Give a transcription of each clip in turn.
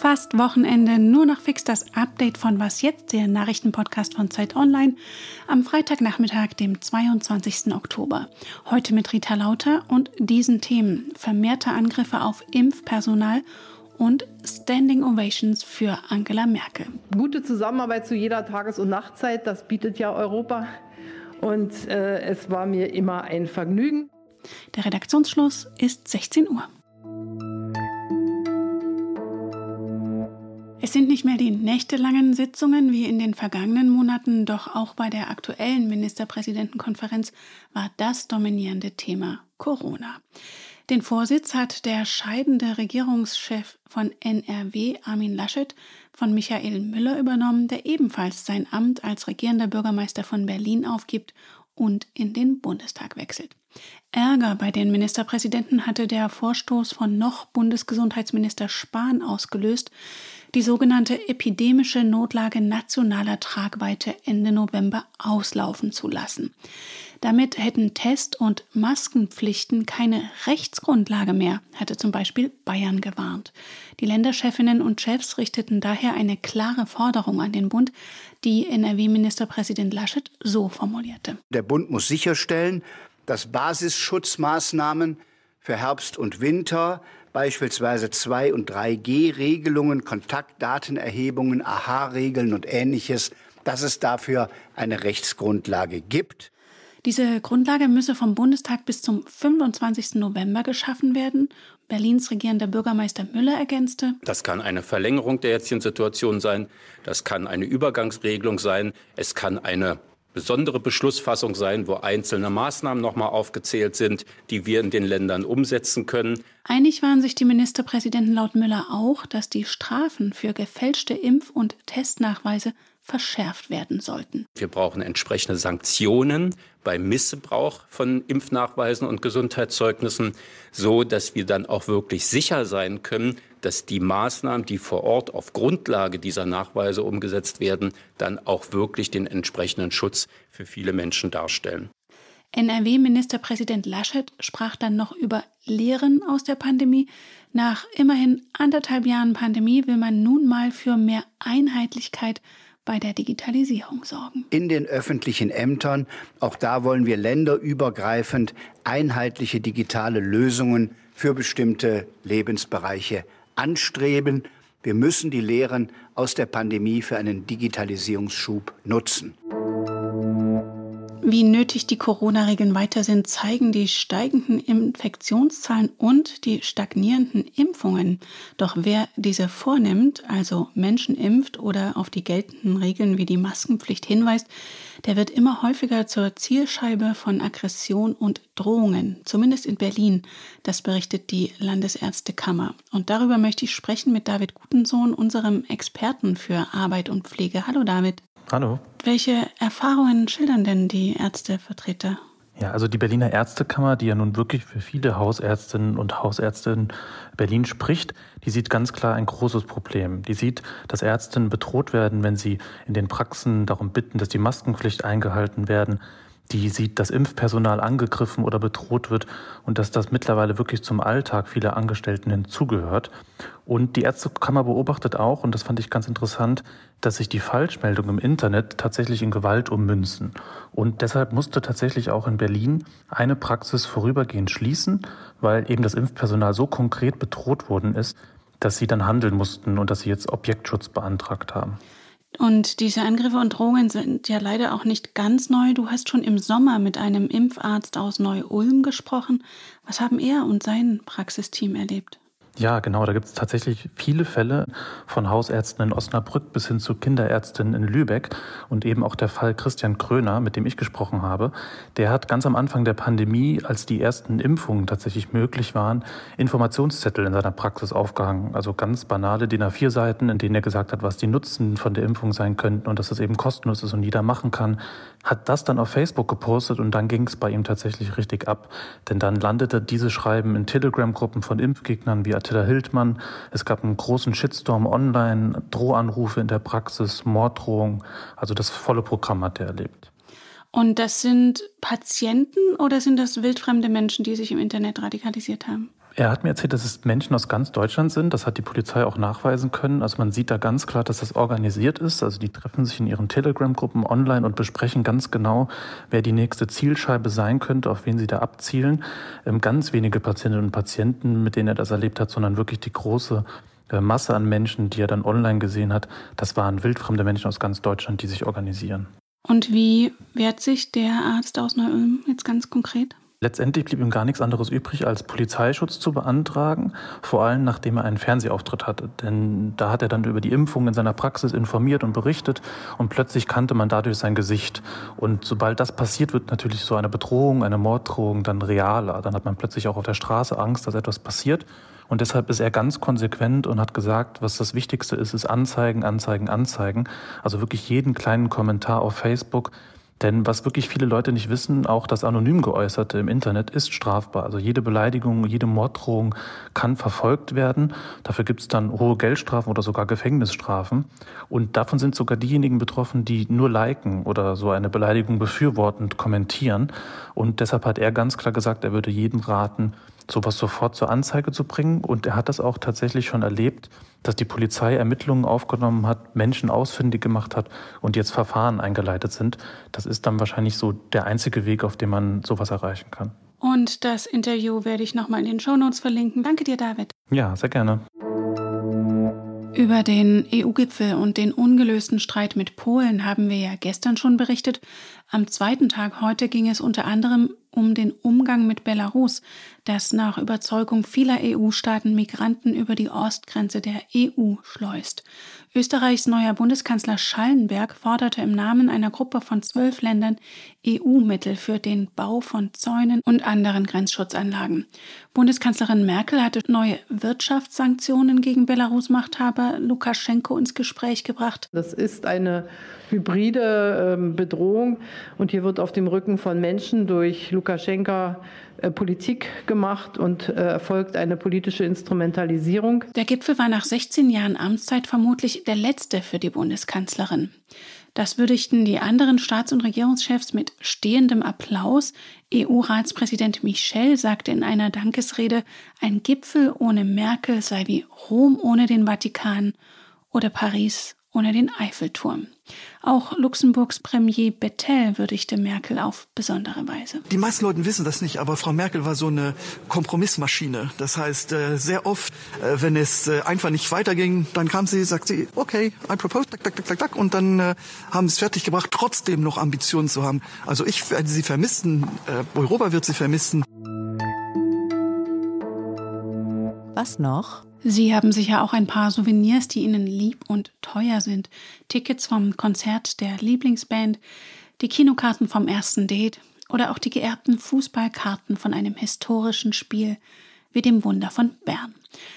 Fast Wochenende, nur noch fix das Update von Was jetzt, der Nachrichtenpodcast von Zeit Online, am Freitagnachmittag, dem 22. Oktober. Heute mit Rita Lauter und diesen Themen: vermehrte Angriffe auf Impfpersonal und Standing Ovations für Angela Merkel. Gute Zusammenarbeit zu jeder Tages- und Nachtzeit, das bietet ja Europa. Und äh, es war mir immer ein Vergnügen. Der Redaktionsschluss ist 16 Uhr. Es sind nicht mehr die nächtelangen Sitzungen wie in den vergangenen Monaten, doch auch bei der aktuellen Ministerpräsidentenkonferenz war das dominierende Thema Corona. Den Vorsitz hat der scheidende Regierungschef von NRW, Armin Laschet, von Michael Müller übernommen, der ebenfalls sein Amt als regierender Bürgermeister von Berlin aufgibt und in den Bundestag wechselt. Ärger bei den Ministerpräsidenten hatte der Vorstoß von noch Bundesgesundheitsminister Spahn ausgelöst, die sogenannte epidemische Notlage nationaler Tragweite Ende November auslaufen zu lassen. Damit hätten Test- und Maskenpflichten keine Rechtsgrundlage mehr, hatte zum Beispiel Bayern gewarnt. Die Länderchefinnen und Chefs richteten daher eine klare Forderung an den Bund, die NRW-Ministerpräsident Laschet so formulierte. Der Bund muss sicherstellen, dass Basisschutzmaßnahmen für Herbst und Winter beispielsweise 2 und 3G-Regelungen, Kontaktdatenerhebungen, AHA-Regeln und ähnliches, dass es dafür eine Rechtsgrundlage gibt. Diese Grundlage müsse vom Bundestag bis zum 25. November geschaffen werden. Berlins regierender Bürgermeister Müller ergänzte. Das kann eine Verlängerung der jetzigen Situation sein. Das kann eine Übergangsregelung sein. Es kann eine besondere Beschlussfassung sein, wo einzelne Maßnahmen nochmal aufgezählt sind, die wir in den Ländern umsetzen können. Einig waren sich die Ministerpräsidenten laut Müller auch, dass die Strafen für gefälschte Impf- und Testnachweise verschärft werden sollten. Wir brauchen entsprechende Sanktionen beim Missbrauch von Impfnachweisen und Gesundheitszeugnissen, so dass wir dann auch wirklich sicher sein können, dass die Maßnahmen, die vor Ort auf Grundlage dieser Nachweise umgesetzt werden, dann auch wirklich den entsprechenden Schutz für viele Menschen darstellen. NRW-Ministerpräsident Laschet sprach dann noch über Lehren aus der Pandemie. Nach immerhin anderthalb Jahren Pandemie will man nun mal für mehr Einheitlichkeit bei der Digitalisierung sorgen. In den öffentlichen Ämtern, auch da wollen wir länderübergreifend einheitliche digitale Lösungen für bestimmte Lebensbereiche anstreben. Wir müssen die Lehren aus der Pandemie für einen Digitalisierungsschub nutzen. Wie nötig die Corona-Regeln weiter sind, zeigen die steigenden Infektionszahlen und die stagnierenden Impfungen. Doch wer diese vornimmt, also Menschen impft oder auf die geltenden Regeln wie die Maskenpflicht hinweist, der wird immer häufiger zur Zielscheibe von Aggression und Drohungen, zumindest in Berlin. Das berichtet die Landesärztekammer. Und darüber möchte ich sprechen mit David Gutensohn, unserem Experten für Arbeit und Pflege. Hallo David. Hallo. Welche Erfahrungen schildern denn die Ärztevertreter? Ja, also die Berliner Ärztekammer, die ja nun wirklich für viele Hausärztinnen und Hausärzte in Berlin spricht, die sieht ganz klar ein großes Problem. Die sieht, dass Ärztinnen bedroht werden, wenn sie in den Praxen darum bitten, dass die Maskenpflicht eingehalten werden, die sieht, dass Impfpersonal angegriffen oder bedroht wird und dass das mittlerweile wirklich zum Alltag vieler Angestellten hinzugehört. Und die Ärztekammer beobachtet auch, und das fand ich ganz interessant, dass sich die Falschmeldungen im Internet tatsächlich in Gewalt ummünzen. Und deshalb musste tatsächlich auch in Berlin eine Praxis vorübergehend schließen, weil eben das Impfpersonal so konkret bedroht worden ist, dass sie dann handeln mussten und dass sie jetzt Objektschutz beantragt haben. Und diese Angriffe und Drohungen sind ja leider auch nicht ganz neu. Du hast schon im Sommer mit einem Impfarzt aus Neu-Ulm gesprochen. Was haben er und sein Praxisteam erlebt? Ja, genau. Da gibt es tatsächlich viele Fälle von Hausärzten in Osnabrück bis hin zu Kinderärztinnen in Lübeck und eben auch der Fall Christian Kröner, mit dem ich gesprochen habe. Der hat ganz am Anfang der Pandemie, als die ersten Impfungen tatsächlich möglich waren, Informationszettel in seiner Praxis aufgehangen. Also ganz banale DIN A4-Seiten, in denen er gesagt hat, was die Nutzen von der Impfung sein könnten und dass es eben kostenlos ist und jeder machen kann. Hat das dann auf Facebook gepostet und dann ging es bei ihm tatsächlich richtig ab. Denn dann landete diese Schreiben in Telegram-Gruppen von Impfgegnern wie Attila Hildmann. Es gab einen großen Shitstorm online, Drohanrufe in der Praxis, Morddrohungen. Also das volle Programm hat er erlebt. Und das sind Patienten oder sind das wildfremde Menschen, die sich im Internet radikalisiert haben? Er hat mir erzählt, dass es Menschen aus ganz Deutschland sind. Das hat die Polizei auch nachweisen können. Also man sieht da ganz klar, dass das organisiert ist. Also die treffen sich in ihren Telegram-Gruppen online und besprechen ganz genau, wer die nächste Zielscheibe sein könnte, auf wen sie da abzielen. Ähm, ganz wenige Patientinnen und Patienten, mit denen er das erlebt hat, sondern wirklich die große äh, Masse an Menschen, die er dann online gesehen hat, das waren wildfremde Menschen aus ganz Deutschland, die sich organisieren. Und wie wehrt sich der Arzt aus Neu-Ulm jetzt ganz konkret? Letztendlich blieb ihm gar nichts anderes übrig, als Polizeischutz zu beantragen, vor allem nachdem er einen Fernsehauftritt hatte. Denn da hat er dann über die Impfung in seiner Praxis informiert und berichtet und plötzlich kannte man dadurch sein Gesicht. Und sobald das passiert, wird natürlich so eine Bedrohung, eine Morddrohung dann realer. Dann hat man plötzlich auch auf der Straße Angst, dass etwas passiert. Und deshalb ist er ganz konsequent und hat gesagt, was das Wichtigste ist, ist Anzeigen, Anzeigen, Anzeigen. Also wirklich jeden kleinen Kommentar auf Facebook denn was wirklich viele Leute nicht wissen, auch das anonym geäußerte im Internet ist strafbar. Also jede Beleidigung, jede Morddrohung kann verfolgt werden. Dafür gibt es dann hohe Geldstrafen oder sogar Gefängnisstrafen. Und davon sind sogar diejenigen betroffen, die nur liken oder so eine Beleidigung befürwortend kommentieren. Und deshalb hat er ganz klar gesagt, er würde jedem raten, sowas sofort zur Anzeige zu bringen. Und er hat das auch tatsächlich schon erlebt, dass die Polizei Ermittlungen aufgenommen hat, Menschen ausfindig gemacht hat und jetzt Verfahren eingeleitet sind. Das ist dann wahrscheinlich so der einzige Weg, auf dem man sowas erreichen kann. Und das Interview werde ich nochmal in den Shownotes verlinken. Danke dir, David. Ja, sehr gerne. Über den EU-Gipfel und den ungelösten Streit mit Polen haben wir ja gestern schon berichtet. Am zweiten Tag heute ging es unter anderem um den Umgang mit Belarus, das nach Überzeugung vieler EU-Staaten Migranten über die Ostgrenze der EU schleust. Österreichs neuer Bundeskanzler Schallenberg forderte im Namen einer Gruppe von zwölf Ländern EU-Mittel für den Bau von Zäunen und anderen Grenzschutzanlagen. Bundeskanzlerin Merkel hatte neue Wirtschaftssanktionen gegen Belarus-Machthaber Lukaschenko ins Gespräch gebracht. Das ist eine hybride ähm, Bedrohung und hier wird auf dem Rücken von Menschen durch Lukaschenka äh, Politik gemacht und äh, erfolgt eine politische Instrumentalisierung. Der Gipfel war nach 16 Jahren Amtszeit vermutlich der letzte für die Bundeskanzlerin. Das würdigten die anderen Staats- und Regierungschefs mit stehendem Applaus. EU-Ratspräsident Michel sagte in einer Dankesrede, ein Gipfel ohne Merkel sei wie Rom ohne den Vatikan oder Paris ohne den Eiffelturm. Auch Luxemburgs Premier Bettel würdigte Merkel auf besondere Weise. Die meisten Leute wissen das nicht, aber Frau Merkel war so eine Kompromissmaschine. Das heißt, äh, sehr oft, äh, wenn es äh, einfach nicht weiterging, dann kam sie, sagt sie, okay, I propose, tak, tak, tak, tak, und dann haben sie es fertiggebracht, trotzdem noch Ambitionen zu haben. Also ich werde sie vermissen, Europa wird sie vermissen. Was noch? Sie haben sicher auch ein paar Souvenirs, die Ihnen lieb und teuer sind. Tickets vom Konzert der Lieblingsband, die Kinokarten vom ersten Date oder auch die geerbten Fußballkarten von einem historischen Spiel wie dem Wunder von Bern.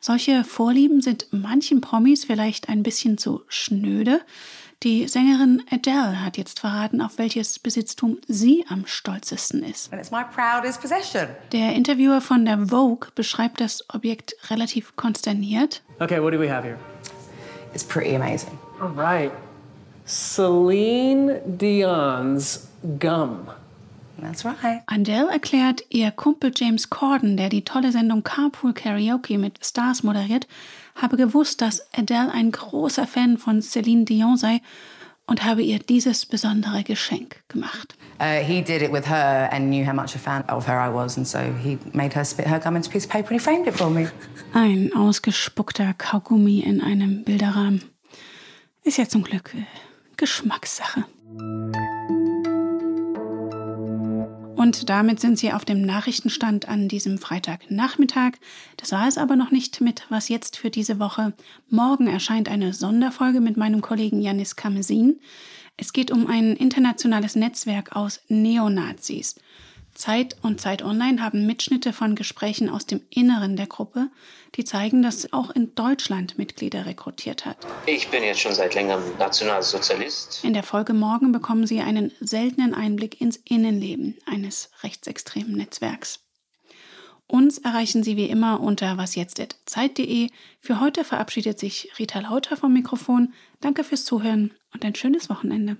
Solche Vorlieben sind manchen Promis vielleicht ein bisschen zu schnöde, die Sängerin Adele hat jetzt verraten, auf welches Besitztum sie am stolzesten ist. Der Interviewer von der Vogue beschreibt das Objekt relativ konsterniert. Okay, what do we have here? It's pretty amazing. All right. Celine Dion's gum. That's right. Adele erklärt, ihr Kumpel James Corden, der die tolle Sendung Carpool Karaoke mit Stars moderiert, habe gewusst, dass Adele ein großer Fan von Celine Dion sei und habe ihr dieses besondere Geschenk gemacht. Uh, he did it with her and knew how much a fan of her I was, and so he made her spit her gum into a piece of paper and he framed it for me. Ein ausgespuckter Kaugummi in einem Bilderrahmen. Ist ja zum Glück äh, Geschmackssache. Und damit sind Sie auf dem Nachrichtenstand an diesem Freitagnachmittag. Das war es aber noch nicht mit Was jetzt für diese Woche. Morgen erscheint eine Sonderfolge mit meinem Kollegen Janis Kamesin. Es geht um ein internationales Netzwerk aus Neonazis. Zeit und Zeit Online haben Mitschnitte von Gesprächen aus dem Inneren der Gruppe, die zeigen, dass auch in Deutschland Mitglieder rekrutiert hat. Ich bin jetzt schon seit längerem Nationalsozialist. In der Folge morgen bekommen Sie einen seltenen Einblick ins Innenleben eines rechtsextremen Netzwerks. Uns erreichen Sie wie immer unter wasjetzt.zeit.de. Für heute verabschiedet sich Rita Lauter vom Mikrofon. Danke fürs Zuhören und ein schönes Wochenende.